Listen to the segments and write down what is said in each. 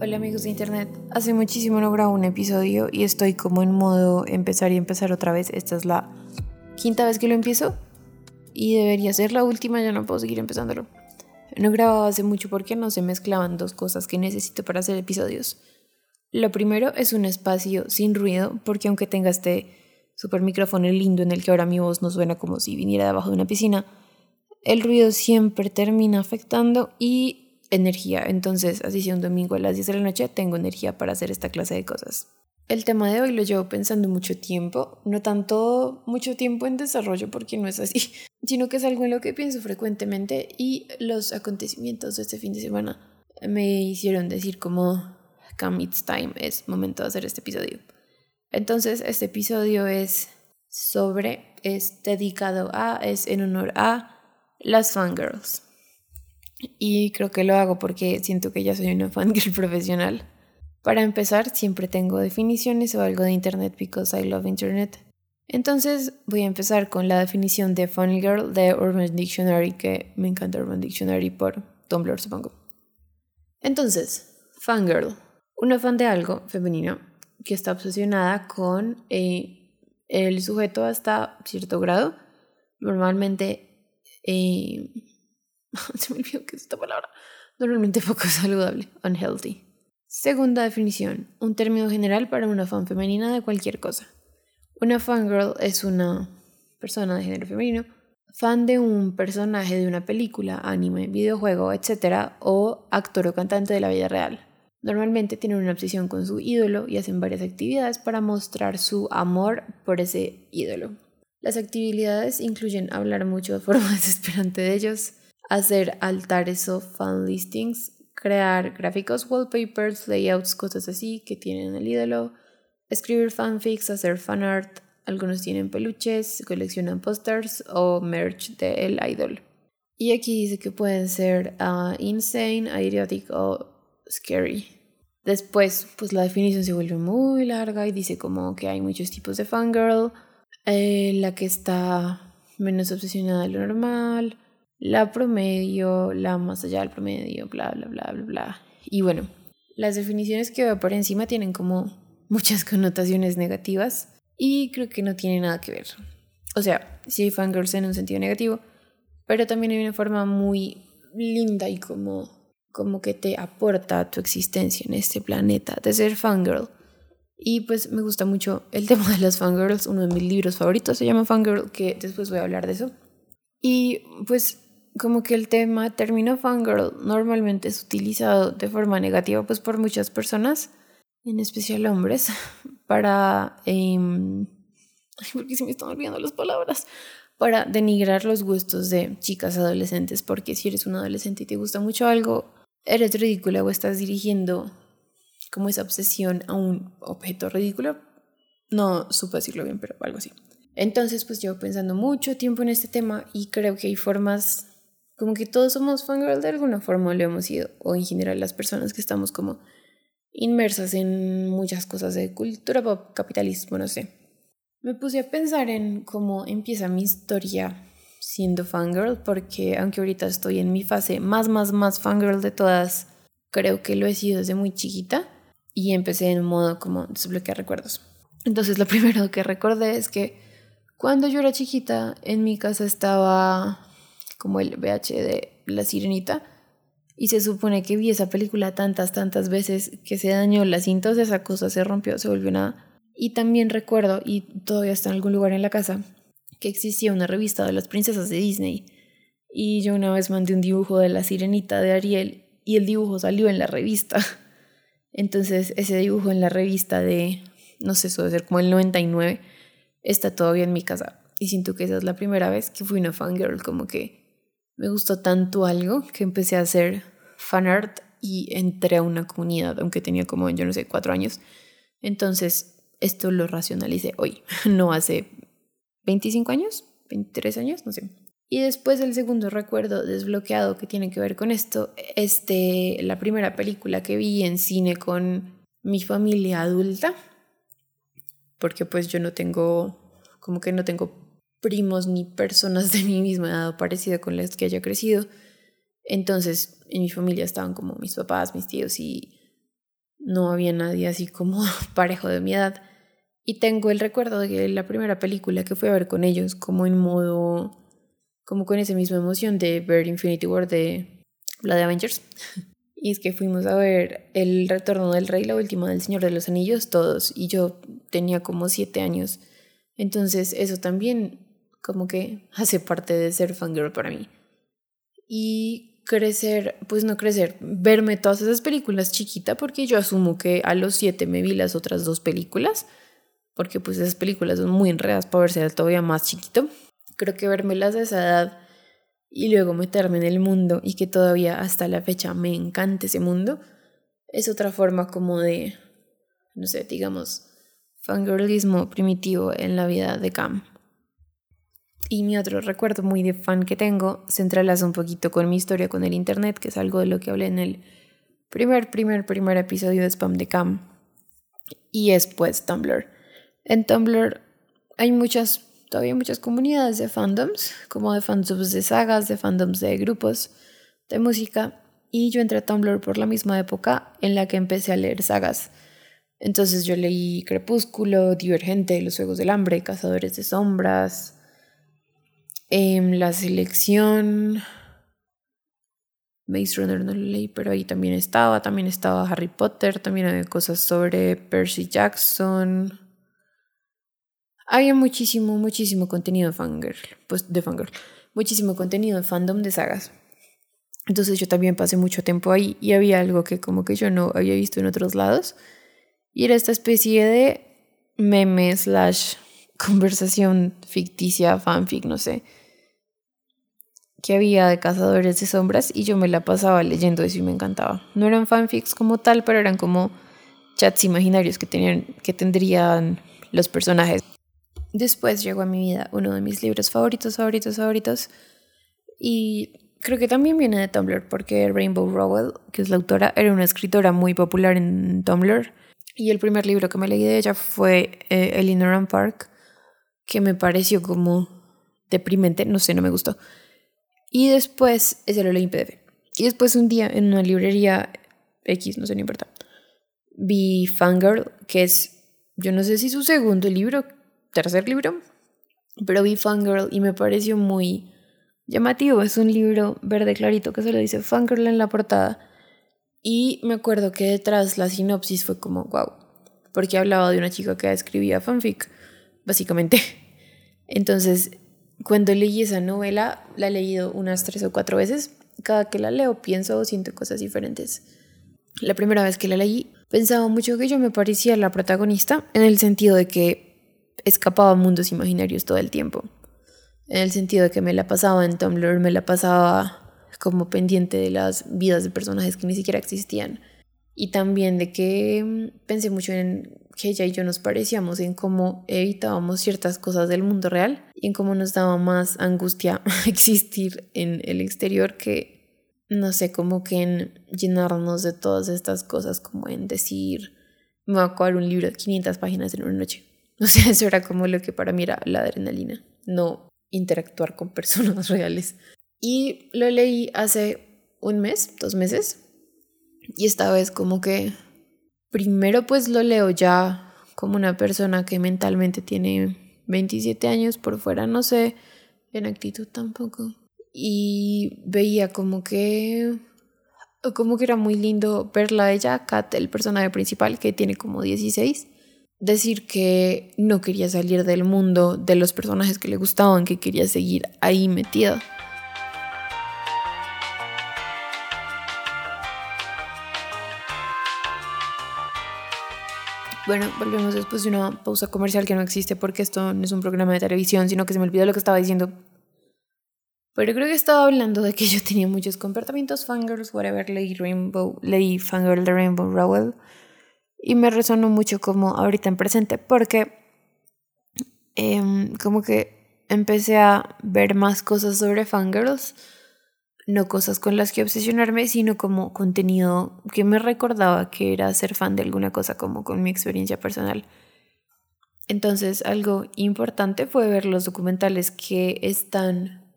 Hola amigos de internet, hace muchísimo no grabo un episodio y estoy como en modo empezar y empezar otra vez. Esta es la quinta vez que lo empiezo y debería ser la última, ya no puedo seguir empezándolo. No grababa hace mucho porque no se mezclaban dos cosas que necesito para hacer episodios. Lo primero es un espacio sin ruido porque aunque tenga este super micrófono lindo en el que ahora mi voz no suena como si viniera debajo de una piscina, el ruido siempre termina afectando y energía. Entonces, así sea un domingo a las 10 de la noche, tengo energía para hacer esta clase de cosas. El tema de hoy lo llevo pensando mucho tiempo, no tanto mucho tiempo en desarrollo porque no es así, sino que es algo en lo que pienso frecuentemente y los acontecimientos de este fin de semana me hicieron decir como, come it's time, es momento de hacer este episodio. Entonces, este episodio es sobre, es dedicado a, es en honor a las fangirls. Y creo que lo hago porque siento que ya soy una fangirl profesional. Para empezar, siempre tengo definiciones o algo de internet because I love internet. Entonces voy a empezar con la definición de fangirl de Urban Dictionary, que me encanta Urban Dictionary por Tumblr, supongo. Entonces, fangirl, una fan de algo femenino que está obsesionada con eh, el sujeto hasta cierto grado. Normalmente eh, se me olvidó que es esta palabra, normalmente poco saludable, unhealthy. Segunda definición, un término general para una fan femenina de cualquier cosa. Una fangirl es una persona de género femenino, fan de un personaje de una película, anime, videojuego, etc. o actor o cantante de la vida real. Normalmente tienen una obsesión con su ídolo y hacen varias actividades para mostrar su amor por ese ídolo. Las actividades incluyen hablar mucho de forma desesperante de ellos, hacer altares o fan listings, crear gráficos, wallpapers, layouts, cosas así que tienen el ídolo, escribir fanfics, hacer fan art, algunos tienen peluches, coleccionan posters o merch del idol. Y aquí dice que pueden ser uh, insane, idiotic o scary. Después, pues la definición se vuelve muy larga y dice como que hay muchos tipos de fangirl, eh, la que está menos obsesionada de lo normal, la promedio, la más allá del promedio, bla, bla, bla, bla, bla. Y bueno, las definiciones que veo por encima tienen como muchas connotaciones negativas y creo que no tiene nada que ver. O sea, sí hay fangirls en un sentido negativo, pero también hay una forma muy linda y como, como que te aporta tu existencia en este planeta de ser fangirl. Y pues me gusta mucho el tema de las fangirls, uno de mis libros favoritos se llama Fangirl, que después voy a hablar de eso. Y pues como que el tema término fangirl normalmente es utilizado de forma negativa pues por muchas personas, en especial hombres, para... Eh, porque se me están olvidando las palabras. Para denigrar los gustos de chicas adolescentes, porque si eres un adolescente y te gusta mucho algo, eres ridícula o estás dirigiendo como esa obsesión a un objeto ridículo. No supe decirlo bien, pero algo así. Entonces, pues llevo pensando mucho tiempo en este tema y creo que hay formas como que todos somos fangirl de alguna forma lo hemos sido, o en general las personas que estamos como inmersas en muchas cosas de cultura pop, capitalismo, no sé. Me puse a pensar en cómo empieza mi historia siendo fangirl, porque aunque ahorita estoy en mi fase más, más, más fangirl de todas, creo que lo he sido desde muy chiquita y empecé en modo como desbloquear recuerdos. Entonces lo primero que recordé es que cuando yo era chiquita en mi casa estaba como el VH de La Sirenita. Y se supone que vi esa película tantas, tantas veces que se dañó la cinta, de esa cosa se rompió, se volvió nada. Y también recuerdo, y todavía está en algún lugar en la casa, que existía una revista de las princesas de Disney. Y yo una vez mandé un dibujo de la sirenita de Ariel y el dibujo salió en la revista. Entonces ese dibujo en la revista de, no sé, debe ser como el 99, está todavía en mi casa. Y siento que esa es la primera vez que fui una fangirl, como que me gustó tanto algo que empecé a hacer fanart y entré a una comunidad, aunque tenía como, yo no sé, cuatro años. Entonces, esto lo racionalicé hoy, no hace 25 años, 23 años, no sé. Y después el segundo recuerdo desbloqueado que tiene que ver con esto, este, la primera película que vi en cine con mi familia adulta, porque pues yo no tengo, como que no tengo primos ni personas de mi misma edad parecida con las que haya crecido. Entonces, en mi familia estaban como mis papás, mis tíos y no había nadie así como parejo de mi edad. Y tengo el recuerdo de la primera película que fui a ver con ellos, como en modo, como con esa misma emoción de ver Infinity War de la de Avengers. Y es que fuimos a ver El Retorno del Rey, la última del Señor de los Anillos, todos. Y yo tenía como siete años. Entonces eso también como que hace parte de ser fangirl para mí. Y crecer, pues no crecer, verme todas esas películas chiquita, porque yo asumo que a los siete me vi las otras dos películas, porque pues esas películas son muy enredadas para verse todavía más chiquito. Creo que vermelas a esa edad y luego meterme en el mundo y que todavía hasta la fecha me encante ese mundo, es otra forma como de, no sé, digamos, fangirlismo primitivo en la vida de Cam. Y mi otro recuerdo muy de fan que tengo se un poquito con mi historia con el internet, que es algo de lo que hablé en el primer, primer, primer episodio de Spam de Cam. Y es pues Tumblr. En Tumblr hay muchas todavía muchas comunidades de fandoms, como de fandoms de sagas, de fandoms de grupos de música. Y yo entré a Tumblr por la misma época en la que empecé a leer sagas. Entonces yo leí Crepúsculo, Divergente, Los Juegos del Hambre, Cazadores de Sombras, em, La Selección. Maze Runner no lo leí, pero ahí también estaba. También estaba Harry Potter, también había cosas sobre Percy Jackson. Había muchísimo, muchísimo contenido de fangirl, pues de fangirl, muchísimo contenido de fandom de sagas. Entonces yo también pasé mucho tiempo ahí y había algo que como que yo no había visto en otros lados. Y era esta especie de meme slash conversación ficticia, fanfic, no sé, que había de cazadores de sombras y yo me la pasaba leyendo eso y me encantaba. No eran fanfics como tal, pero eran como chats imaginarios que, tenían, que tendrían los personajes. Después llegó a mi vida uno de mis libros favoritos, favoritos, favoritos. Y creo que también viene de Tumblr, porque Rainbow Rowell, que es la autora, era una escritora muy popular en Tumblr. Y el primer libro que me leí de ella fue eh, Elinor Park, que me pareció como deprimente, no sé, no me gustó. Y después, ese lo leí PDF. Y después un día en una librería X, no sé, ni importa, vi Fangirl, que es, yo no sé si su segundo libro, tercer libro, pero vi Fangirl y me pareció muy llamativo. Es un libro verde clarito que solo dice Fangirl en la portada. Y me acuerdo que detrás la sinopsis fue como, wow, porque hablaba de una chica que escribía fanfic, básicamente. Entonces, cuando leí esa novela, la he leído unas tres o cuatro veces. Cada que la leo pienso o siento cosas diferentes. La primera vez que la leí, pensaba mucho que yo me parecía la protagonista, en el sentido de que escapaba a mundos imaginarios todo el tiempo. En el sentido de que me la pasaba en Tumblr, me la pasaba como pendiente de las vidas de personajes que ni siquiera existían. Y también de que mm, pensé mucho en que ella y yo nos parecíamos, en cómo evitábamos ciertas cosas del mundo real y en cómo nos daba más angustia existir en el exterior que, no sé, como que en llenarnos de todas estas cosas, como en decir, me voy a acabar un libro de 500 páginas en una noche. O sea, eso era como lo que para mí era la adrenalina, no interactuar con personas reales. Y lo leí hace un mes, dos meses, y esta vez como que primero pues lo leo ya como una persona que mentalmente tiene 27 años por fuera, no sé, en actitud tampoco. Y veía como que como que era muy lindo verla a ella, Kat, el personaje principal que tiene como 16 decir que no quería salir del mundo de los personajes que le gustaban, que quería seguir ahí metida. Bueno, volvemos después de una pausa comercial que no existe porque esto no es un programa de televisión, sino que se me olvidó lo que estaba diciendo. Pero creo que estaba hablando de que yo tenía muchos comportamientos fangirls, whatever, leí Rainbow, leí Fangirl de Rainbow Rowell y me resonó mucho como ahorita en presente porque em, como que empecé a ver más cosas sobre fangirls, no cosas con las que obsesionarme, sino como contenido que me recordaba que era ser fan de alguna cosa, como con mi experiencia personal. Entonces, algo importante fue ver los documentales que están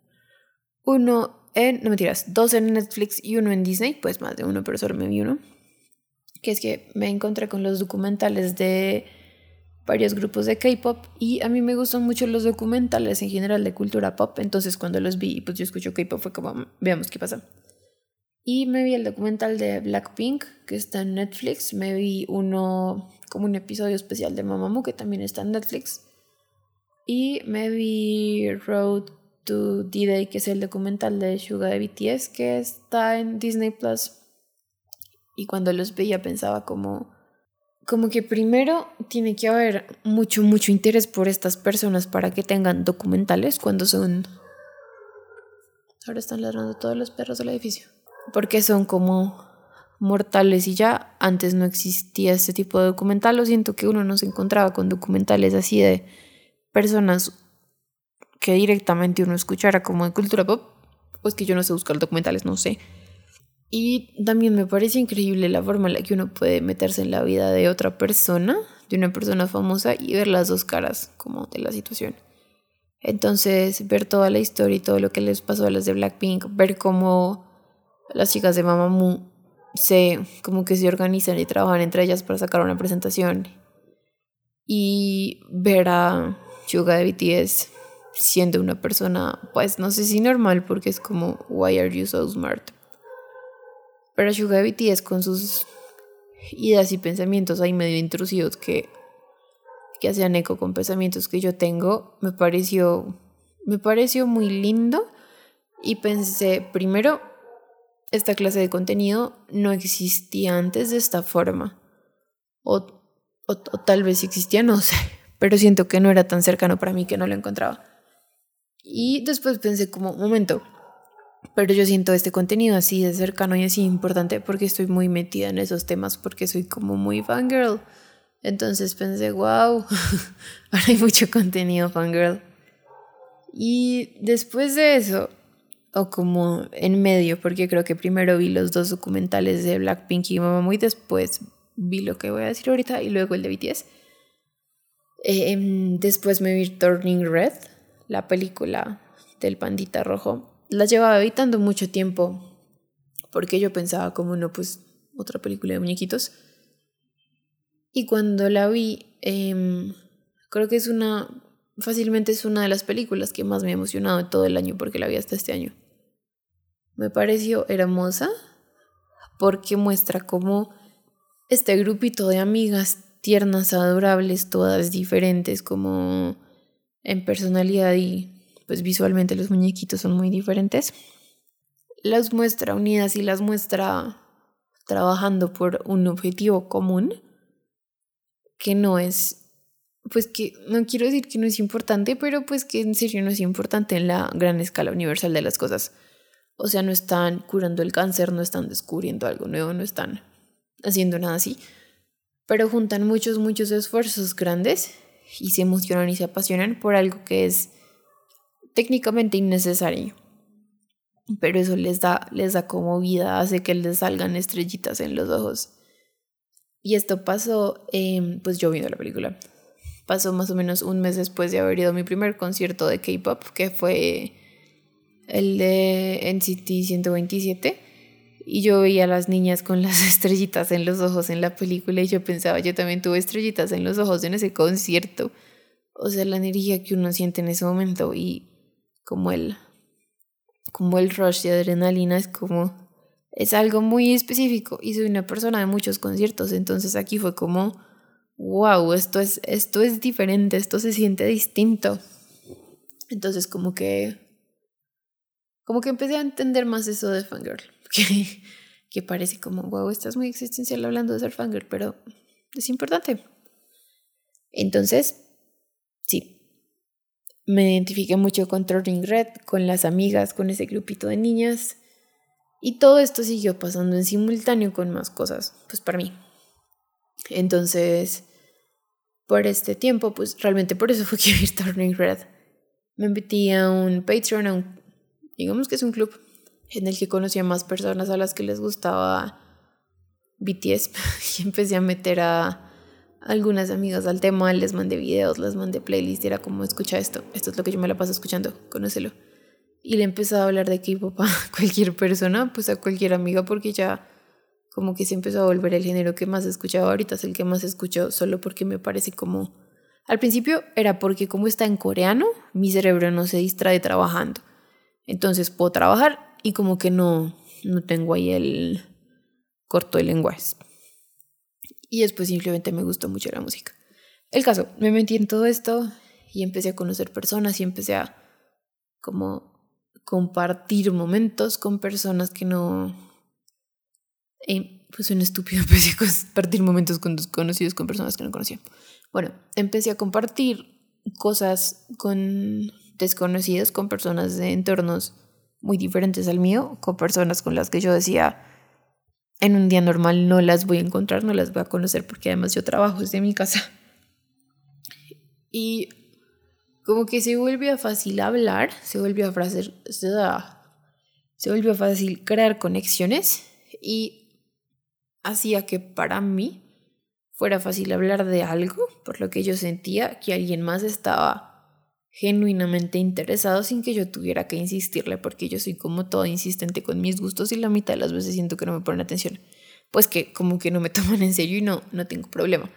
uno en, no mentiras, dos en Netflix y uno en Disney, pues más de uno, pero solo me vi uno que es que me encontré con los documentales de varios grupos de K-pop y a mí me gustan mucho los documentales en general de cultura pop, entonces cuando los vi, pues yo escucho K-pop fue como, mm, veamos qué pasa. Y me vi el documental de Blackpink, que está en Netflix, me vi uno como un episodio especial de Mamamoo, que también está en Netflix, y me vi Road to D-Day, que es el documental de Suga de BTS, que está en Disney Plus. Y cuando los veía pensaba como como que primero tiene que haber mucho, mucho interés por estas personas para que tengan documentales cuando son... Ahora están ladrando todos los perros del edificio. Porque son como mortales y ya antes no existía este tipo de documental. Lo siento que uno no se encontraba con documentales así de personas que directamente uno escuchara como de cultura pop. Pues que yo no sé buscar documentales, no sé. Y también me parece increíble la forma en la que uno puede meterse en la vida de otra persona, de una persona famosa, y ver las dos caras como de la situación. Entonces, ver toda la historia y todo lo que les pasó a las de Blackpink, ver cómo las chicas de Mamamoo se como que se organizan y trabajan entre ellas para sacar una presentación. Y ver a Suga de BTS siendo una persona, pues no sé si normal, porque es como, why are you so smart? Pero Suga BTS con sus ideas y pensamientos ahí medio intrusivos que, que hacían eco con pensamientos que yo tengo, me pareció, me pareció muy lindo y pensé, primero, esta clase de contenido no existía antes de esta forma. O, o, tal vez existía, no sé, pero siento que no era tan cercano para mí que no lo encontraba. Y después pensé como, momento, pero yo siento este contenido así de cercano y así importante porque estoy muy metida en esos temas, porque soy como muy fangirl. Entonces pensé, wow, ahora hay mucho contenido fangirl. Y después de eso, o como en medio, porque creo que primero vi los dos documentales de Blackpink y Mamamoo y después vi lo que voy a decir ahorita y luego el de BTS. Eh, em, después me vi Turning Red, la película del pandita rojo la llevaba evitando mucho tiempo porque yo pensaba como no, pues otra película de muñequitos. Y cuando la vi, em, creo que es una, fácilmente es una de las películas que más me ha emocionado todo el año porque la vi hasta este año. Me pareció hermosa porque muestra como este grupito de amigas tiernas, adorables, todas diferentes como en personalidad y pues visualmente los muñequitos son muy diferentes. Las muestra unidas y las muestra trabajando por un objetivo común que no es, pues que no quiero decir que no es importante, pero pues que en serio no es importante en la gran escala universal de las cosas. O sea, no están curando el cáncer, no están descubriendo algo nuevo, no están haciendo nada así, pero juntan muchos, muchos esfuerzos grandes y se emocionan y se apasionan por algo que es técnicamente innecesario. Pero eso les da, les da como vida, hace que les salgan estrellitas en los ojos. Y esto pasó, pues yo viendo la película. Pasó más o menos un mes después de haber ido a mi primer concierto de K-pop, que fue el de NCT 127. Y yo veía a las niñas con las estrellitas en los ojos en la película y yo pensaba, yo también tuve estrellitas en los ojos en ese concierto. O sea, la energía que uno siente en ese momento y como el, como el rush de adrenalina, es como, es algo muy específico y soy una persona de muchos conciertos, entonces aquí fue como, wow, esto es, esto es diferente, esto se siente distinto. Entonces como que, como que empecé a entender más eso de fangirl, que, que parece como, wow, estás muy existencial hablando de ser fangirl, pero es importante. Entonces, me identifiqué mucho con Turning Red, con las amigas, con ese grupito de niñas. Y todo esto siguió pasando en simultáneo con más cosas, pues para mí. Entonces, por este tiempo, pues realmente por eso fue que vi Turning Red. Me metí a un Patreon, a un, digamos que es un club en el que conocí a más personas a las que les gustaba BTS y empecé a meter a algunas amigas al tema, les mandé videos, les mandé playlist y era como, escucha esto, esto es lo que yo me la paso escuchando, conócelo. Y le empecé a hablar de K-pop a cualquier persona, pues a cualquier amiga, porque ya como que se empezó a volver el género que más escuchaba ahorita, es el que más escucho solo porque me parece como... Al principio era porque como está en coreano, mi cerebro no se distrae trabajando. Entonces puedo trabajar y como que no, no tengo ahí el corto de lenguajes. Y después simplemente me gustó mucho la música. El caso, me metí en todo esto y empecé a conocer personas y empecé a como compartir momentos con personas que no... Eh, pues un estúpido, empecé a compartir momentos con desconocidos, con personas que no conocía. Bueno, empecé a compartir cosas con desconocidos, con personas de entornos muy diferentes al mío, con personas con las que yo decía, en un día normal no las voy a encontrar, no las voy a conocer porque además yo trabajo desde mi casa. Y como que se volvió fácil hablar, se volvió a fácil, se volvió fácil crear conexiones y hacía que para mí fuera fácil hablar de algo por lo que yo sentía que alguien más estaba genuinamente interesado sin que yo tuviera que insistirle porque yo soy como todo insistente con mis gustos y la mitad de las veces siento que no me ponen atención. Pues que como que no me toman en serio y no, no tengo problema.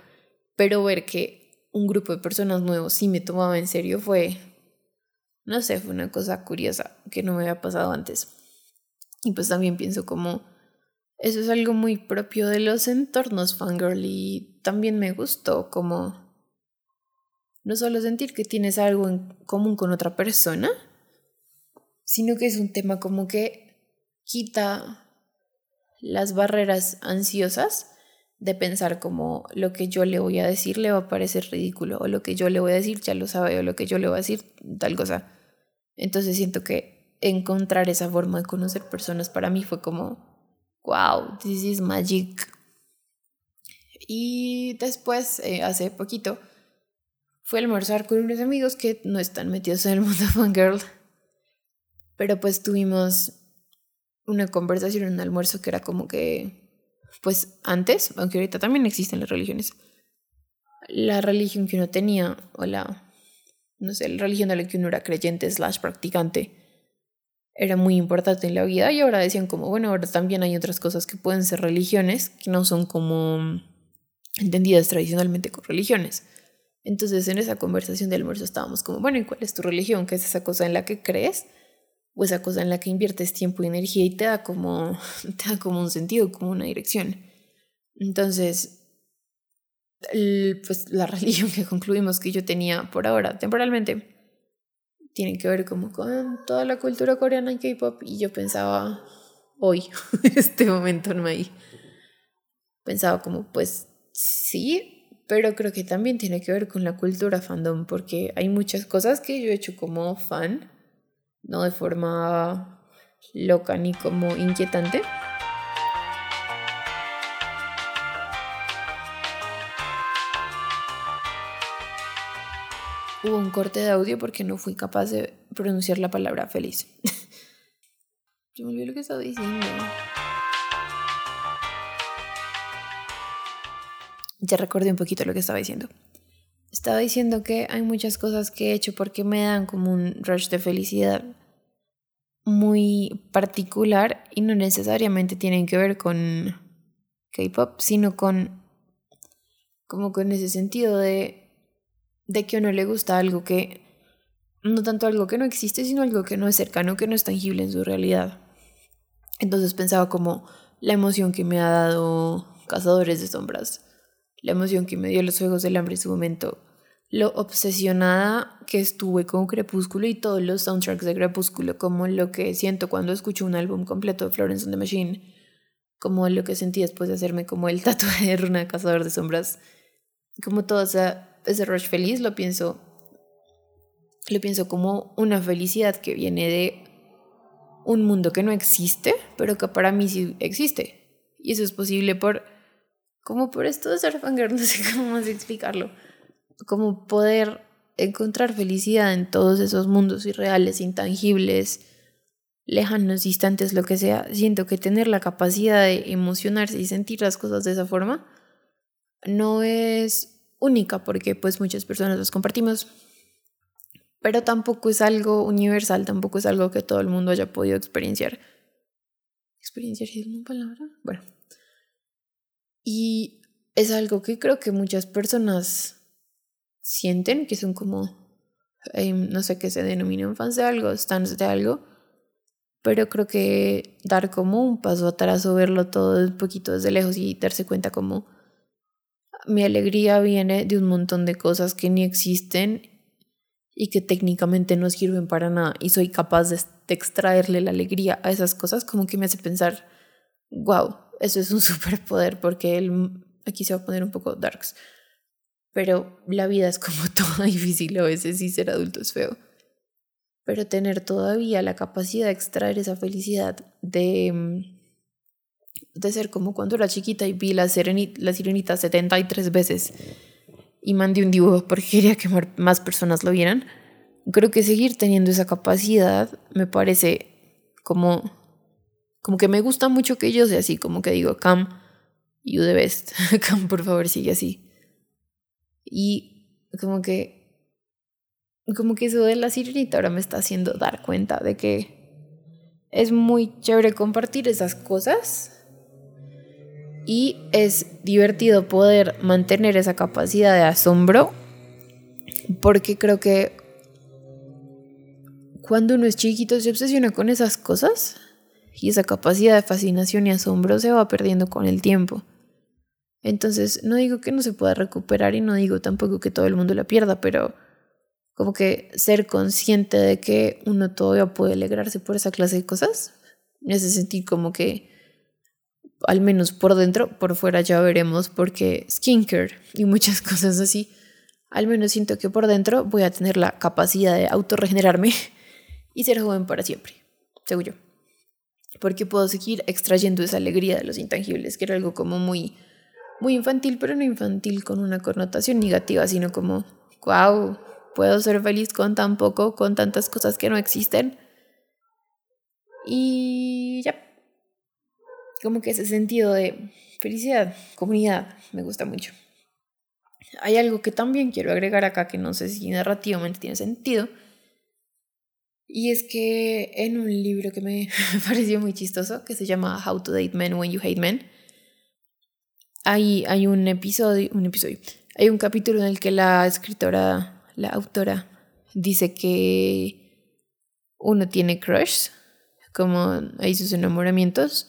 Pero ver que un grupo de personas nuevos sí me tomaba en serio fue, no sé, fue una cosa curiosa que no me había pasado antes. Y pues también pienso como, eso es algo muy propio de los entornos fangirl y también me gustó como no solo sentir que tienes algo en común con otra persona, sino que es un tema como que quita las barreras ansiosas de pensar como lo que yo le voy a decir le va a parecer ridículo o lo que yo le voy a decir ya lo sabe o lo que yo le voy a decir tal cosa. Entonces siento que encontrar esa forma de conocer personas para mí fue como, wow, this is magic. Y después, eh, hace poquito, fue a almorzar con unos amigos que no están metidos en el mundo fangirl. Pero pues tuvimos una conversación un almuerzo que era como que, pues antes, aunque ahorita también existen las religiones, la religión que uno tenía, o la, no sé, la religión de la que uno era creyente slash practicante, era muy importante en la vida y ahora decían como, bueno, ahora también hay otras cosas que pueden ser religiones, que no son como entendidas tradicionalmente con religiones. Entonces en esa conversación de almuerzo estábamos como, bueno, ¿y cuál es tu religión? ¿Qué es esa cosa en la que crees? O esa cosa en la que inviertes tiempo y energía y te da como, te da como un sentido, como una dirección. Entonces, pues la religión que concluimos que yo tenía por ahora, temporalmente, tiene que ver como con toda la cultura coreana y K-pop. Y yo pensaba, hoy, este momento no hay. Pensaba como, pues sí, pero creo que también tiene que ver con la cultura fandom, porque hay muchas cosas que yo he hecho como fan, no de forma loca ni como inquietante. Hubo un corte de audio porque no fui capaz de pronunciar la palabra feliz. yo me olvidé lo que estaba diciendo. Ya recordé un poquito lo que estaba diciendo. Estaba diciendo que hay muchas cosas que he hecho porque me dan como un rush de felicidad muy particular y no necesariamente tienen que ver con K-pop, sino con como con ese sentido de, de que a uno le gusta algo que no tanto algo que no existe, sino algo que no es cercano, que no es tangible en su realidad. Entonces pensaba como la emoción que me ha dado Cazadores de Sombras la emoción que me dio los Juegos del Hambre en su momento, lo obsesionada que estuve con Crepúsculo y todos los soundtracks de Crepúsculo, como lo que siento cuando escucho un álbum completo de Florence and the Machine, como lo que sentí después de hacerme como el tatuaje de Runa Cazador de Sombras, como todo ese, ese rush feliz, lo pienso, lo pienso como una felicidad que viene de un mundo que no existe, pero que para mí sí existe. Y eso es posible por como por esto de ser fangirl, no sé cómo más explicarlo. Como poder encontrar felicidad en todos esos mundos irreales, intangibles, lejanos, distantes, lo que sea. Siento que tener la capacidad de emocionarse y sentir las cosas de esa forma no es única porque pues muchas personas las compartimos, pero tampoco es algo universal, tampoco es algo que todo el mundo haya podido experienciar. ¿Experienciar es una palabra? Bueno, Y es algo que creo que muchas personas sienten, que son como, em, no sé qué se denomina fans de algo, stands de algo, pero creo que dar como un paso atrás o verlo todo un poquito desde lejos y darse cuenta como mi alegría viene de un montón de cosas que ni existen y que técnicamente no sirven para nada y soy capaz de, extraerle la alegría a esas cosas como que me hace pensar, wow, eso es un superpoder porque él, aquí se va a poner un poco darks, pero la vida es como toda difícil a veces y ser adulto es feo. Pero tener todavía la capacidad de extraer esa felicidad de mm, de ser como cuando era chiquita y vi la, sirenita, la sirenita 73 veces y mandé un dibujo porque quería que más personas lo vieran. Creo que seguir teniendo esa capacidad me parece como, como que me gusta mucho que yo sea así, como que digo, Cam, you the best, Cam, por favor, sigue así. Y como que, como que eso de la sirenita ahora me está haciendo dar cuenta de que es muy chévere compartir esas cosas y es divertido poder mantener esa capacidad de asombro porque creo que cuando uno es chiquito se obsesiona con esas cosas y esa capacidad de fascinación y asombro se va perdiendo con el tiempo. Entonces, no digo que no se pueda recuperar y no digo tampoco que todo el mundo la pierda, pero como que ser consciente de que uno todavía puede alegrarse por esa clase de cosas me hace sentir como que al menos por dentro, por fuera ya veremos, porque skincare y muchas cosas así, al menos siento que por dentro voy a tener la capacidad de autorregenerarme y ser joven para siempre, según yo. Porque puedo seguir extrayendo esa alegría de los intangibles, que era algo como muy, muy infantil, pero no infantil con una connotación negativa, sino como, wow, puedo ser feliz con tan poco, con tantas cosas que no existen. Y ya, como que ese sentido de felicidad, comunidad, me gusta mucho. Hay algo que también quiero agregar acá que no sé si narrativamente tiene sentido. Y es que en un libro que me pareció muy chistoso, que se llama How to Date Men When You Hate Men, hay, hay un episodio, un episodio, hay un capítulo en el que la escritora, la autora, dice que uno tiene crush, como hay sus enamoramientos,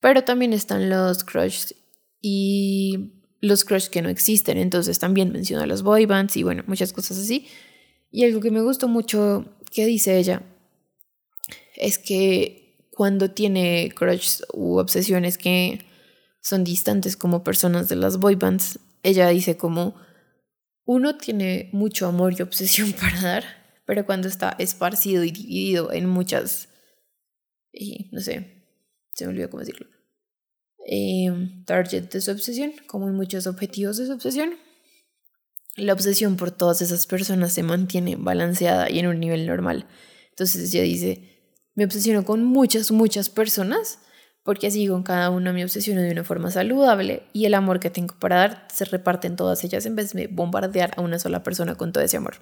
pero también están los crushs y los crushs que no existen. Entonces también menciona los boy bands y bueno, muchas cosas así. Y algo que me gustó mucho que dice ella es que cuando tiene crushs u obsesiones que son distantes como personas de las boy bands, ella dice como uno tiene mucho amor y obsesión para dar, pero cuando está esparcido y dividido en muchas, no sé, se me olvidó cómo decirlo, eh, target de su obsesión, como en muchos objetivos de su obsesión. La obsesión por todas esas personas se mantiene balanceada y en un nivel normal. Entonces ella dice, me obsesiono con muchas, muchas personas, porque así con cada una me obsesiono de una forma saludable y el amor que tengo para dar se reparte en todas ellas en vez de bombardear a una sola persona con todo ese amor.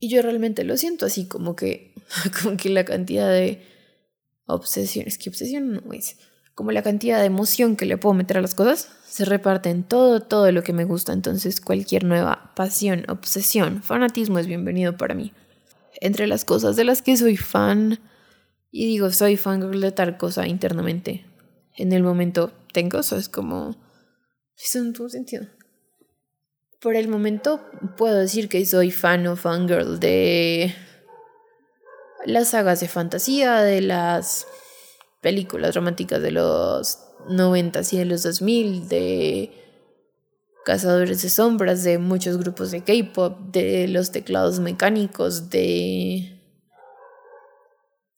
Y yo realmente lo siento así como que, como que la cantidad de obsesiones, que obsesión no es, como la cantidad de emoción que le puedo meter a las cosas, se reparte en todo, todo lo que me gusta. Entonces cualquier nueva pasión, obsesión, fanatismo es bienvenido para mí. Entre las cosas de las que soy fan, y digo, soy fan de tal cosa internamente, en el momento tengo, eso es como... Eso no tiene sentido. Por el momento puedo decir que soy fan o fangirl de las sagas de fantasía, de las películas románticas de los 90 y de los 2000, de Cazadores de Sombras, de muchos grupos de K-pop, de los teclados mecánicos, de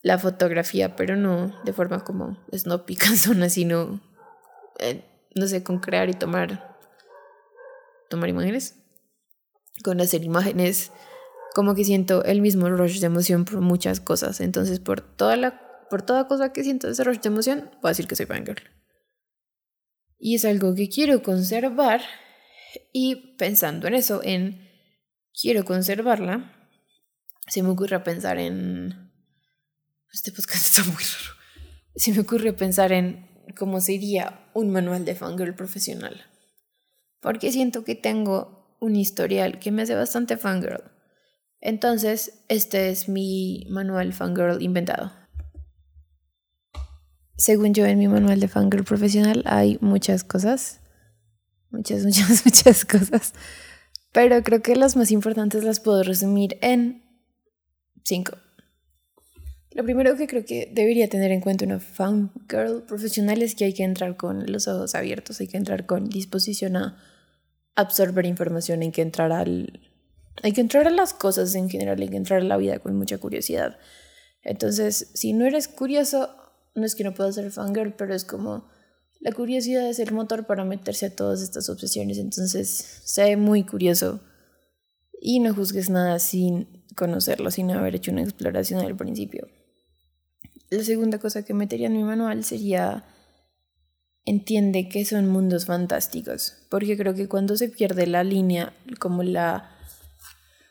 la fotografía, pero no de forma como Snoopy Canzona, sino, eh, no sé, con crear y tomar, tomar imágenes, con hacer imágenes como que siento el mismo rush de emoción por muchas cosas. Entonces, por toda la por toda cosa que siento rush de emoción, voy a decir que soy fangirl. Y es algo que quiero conservar y pensando en eso, en quiero conservarla, se me ocurre pensar en este podcast está muy raro. Se me ocurre pensar en cómo sería un manual de fangirl profesional. Porque siento que tengo un historial que me hace bastante fangirl. Entonces, este es mi manual fangirl inventado. Según yo, en mi manual de fangirl profesional hay muchas cosas. Muchas, muchas, muchas cosas. Pero creo que las más importantes las puedo resumir en cinco. Lo primero que creo que debería tener en cuenta una fangirl profesional es que hay que entrar con los ojos abiertos, hay que entrar con disposición a absorber información, hay que entrar al hay que entrar a las cosas en general, hay que entrar a la vida con mucha curiosidad. Entonces, si no eres curioso, no es que no puedas ser fangirl, pero es como la curiosidad es el motor para meterse a todas estas obsesiones. Entonces, sé muy curioso y no juzgues nada sin conocerlo, sin haber hecho una exploración al principio. La segunda cosa que metería en mi manual sería entiende que son mundos fantásticos, porque creo que cuando se pierde la línea, como la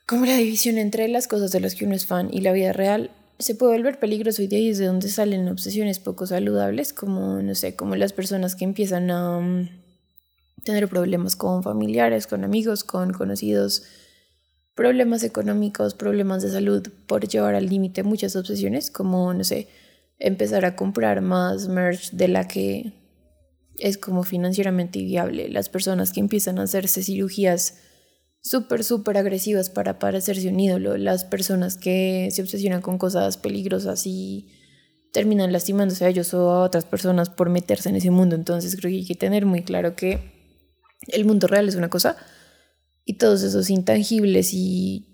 como la división entre las cosas de las que uno es fan y la vida real, se puede volver peligroso y de ahí es de donde salen obsesiones poco saludables, como, no sé, como las personas que empiezan a um, tener problemas con familiares, con amigos, con conocidos, problemas económicos, problemas de salud por llevar al límite muchas obsesiones, como, no sé, empezar a comprar más merch de la que es como financieramente viable. Las personas que empiezan a hacerse cirugías súper, súper agresivas para parecerse un ídolo. Las personas que se obsesionan con cosas peligrosas y terminan lastimándose a ellos o a otras personas por meterse en ese mundo. Entonces creo que hay que tener muy claro que el mundo real es una cosa y todos esos intangibles y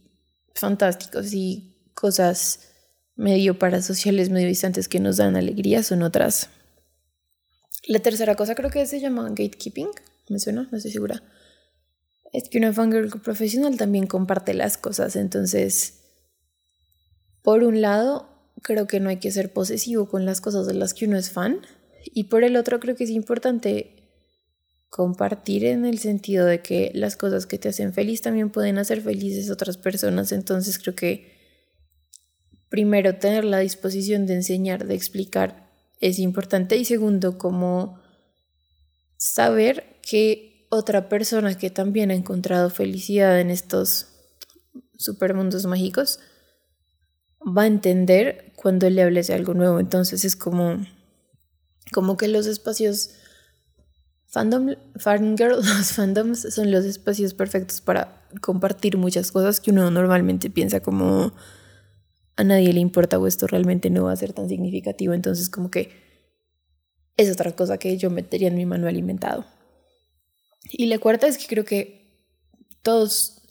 fantásticos y cosas medio parasociales, medio distantes que nos dan alegría son otras. La tercera cosa creo que se llama gatekeeping, me suena, no estoy segura es que una fangirl profesional también comparte las cosas. Entonces, por un lado, creo que no hay que ser posesivo con las cosas de las que uno es fan. Y por el otro, creo que es importante compartir en el sentido de que las cosas que te hacen feliz también pueden hacer felices otras personas. Entonces, creo que primero tener la disposición de enseñar, de explicar, es importante. Y segundo, como saber que otra persona que también ha encontrado felicidad en estos supermundos mágicos va a entender cuando le hables de algo nuevo. Entonces es como, como que los espacios fandom, fangirl, los fandoms son los espacios perfectos para compartir muchas cosas que uno normalmente piensa como a nadie le importa o esto realmente no va a ser tan significativo. Entonces como que es otra cosa que yo metería en mi manual inventado. Y la cuarta es que creo que todos,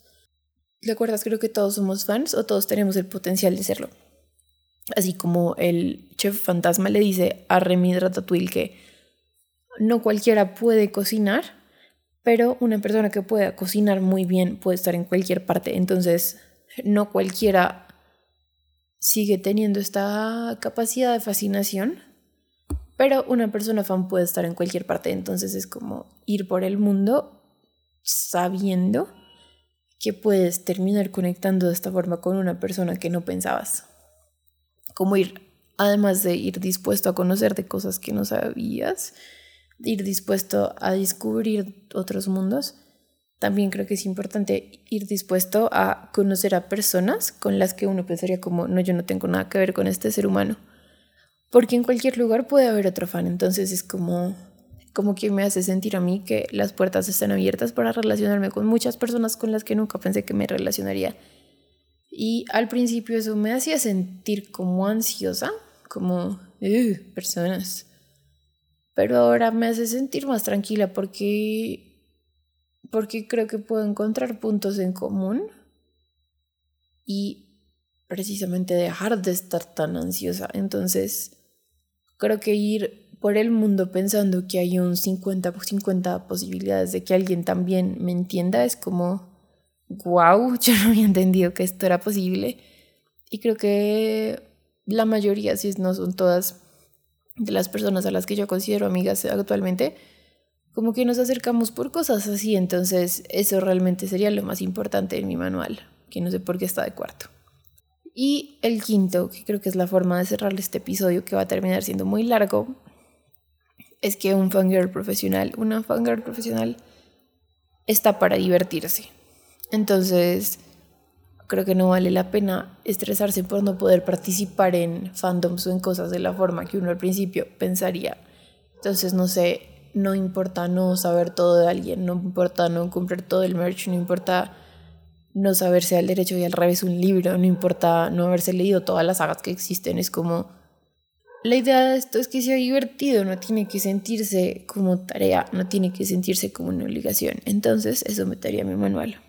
la cuarta es creo que todos somos fans o todos tenemos el potencial de serlo. Así como el chef fantasma le dice a Remy Ratatouille que no cualquiera puede cocinar, pero una persona que pueda cocinar muy bien puede estar en cualquier parte. Entonces, no cualquiera sigue teniendo esta capacidad de fascinación pero una persona fan puede estar en cualquier parte, entonces es como ir por el mundo sabiendo que puedes terminar conectando de esta forma con una persona que no pensabas. Como ir, además de ir dispuesto a conocer de cosas que no sabías, ir dispuesto a descubrir otros mundos, también creo que es importante ir dispuesto a conocer a personas con las que uno pensaría como, no, yo no tengo nada que ver con este ser humano porque en cualquier lugar puede haber otro fan, entonces es como, como que me hace sentir a mí que las puertas están abiertas para relacionarme con muchas personas con las que nunca pensé que me relacionaría. Y al principio eso me hacía sentir como ansiosa, como personas. Pero ahora me hace sentir más tranquila porque, porque creo que puedo encontrar puntos en común y precisamente dejar de estar tan ansiosa. Entonces, Creo que ir por el mundo pensando que hay un 50 50 posibilidades de que alguien también me entienda es como, wow, yo no había entendido que esto era posible. Y creo que la mayoría, si no son todas, de las personas a las que yo considero amigas actualmente, como que nos acercamos por cosas así. Entonces, eso realmente sería lo más importante en mi manual, que no sé por qué está de cuarto. Y el quinto, que creo que es la forma de cerrar este episodio, que va a terminar siendo muy largo, es que un fangirl profesional, una fangirl profesional, está para divertirse. Entonces, creo que no vale la pena estresarse por no poder participar en fandoms o en cosas de la forma que uno al principio pensaría. Entonces, no sé, no importa no saber todo de alguien, no importa no comprar todo el merch, no importa no saberse al derecho y al revés un libro, no importa no haberse leído todas las sagas que existen, es como la idea de esto es que sea divertido, no tiene que sentirse como tarea, no tiene que sentirse como una obligación. Entonces, eso metería mi manual.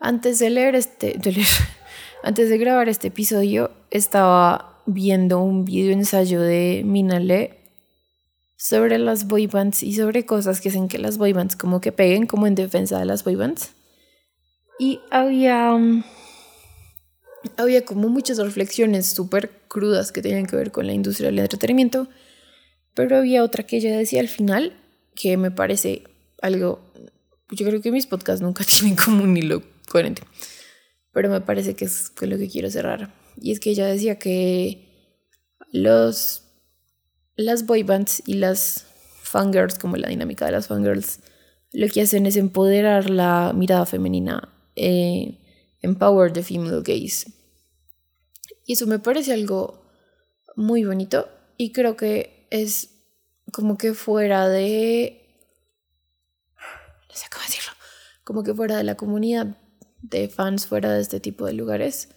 Antes de leer este, de antes de grabar este episodio, estaba viendo un video ensayo de Minale sobre las boybands y sobre cosas que hacen que las boybands como que peguen como en defensa de las boybands. Y había um, había como muchas reflexiones súper crudas que tenían que ver con la industria del entretenimiento, pero había otra que ella decía al final que me parece algo, yo creo que mis podcasts nunca tienen como un hilo coherente, pero me parece que es con lo que quiero cerrar. Y es que ella decía que los, las boy bands y las fangirls, como la dinámica de las fangirls, lo que hacen es empoderar la mirada femenina. Eh, Empower the Female Gaze. Y eso me parece algo muy bonito y creo que es como que fuera de... No sé cómo decirlo. Como que fuera de la comunidad de fans, fuera de este tipo de lugares.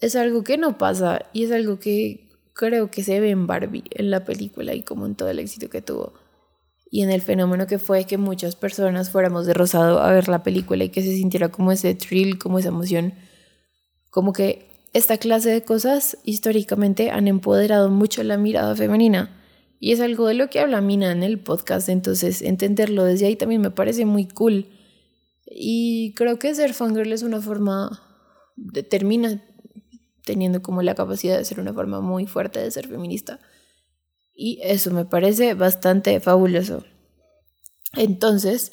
Es algo que no pasa y es algo que creo que se ve en Barbie, en la película y como en todo el éxito que tuvo y en el fenómeno que fue que muchas personas fuéramos de rosado a ver la película y que se sintiera como ese thrill, como esa emoción. Como que esta clase de cosas históricamente han empoderado mucho la mirada femenina. Y es algo de lo que habla Mina en el podcast, entonces entenderlo desde ahí también me parece muy cool. Y creo que ser fangirl es una forma, termina teniendo como la capacidad de ser una forma muy fuerte de ser feminista. Y eso me parece bastante fabuloso. Entonces,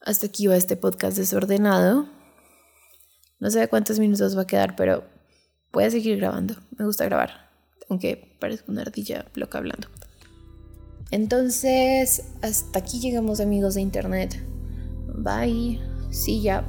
hasta aquí va este podcast desordenado. No sé cuántos minutos va a quedar, pero voy a seguir grabando. Me gusta grabar, aunque parezco una ardilla loca hablando. Entonces, hasta aquí llegamos amigos de internet. Bye. Sí, ya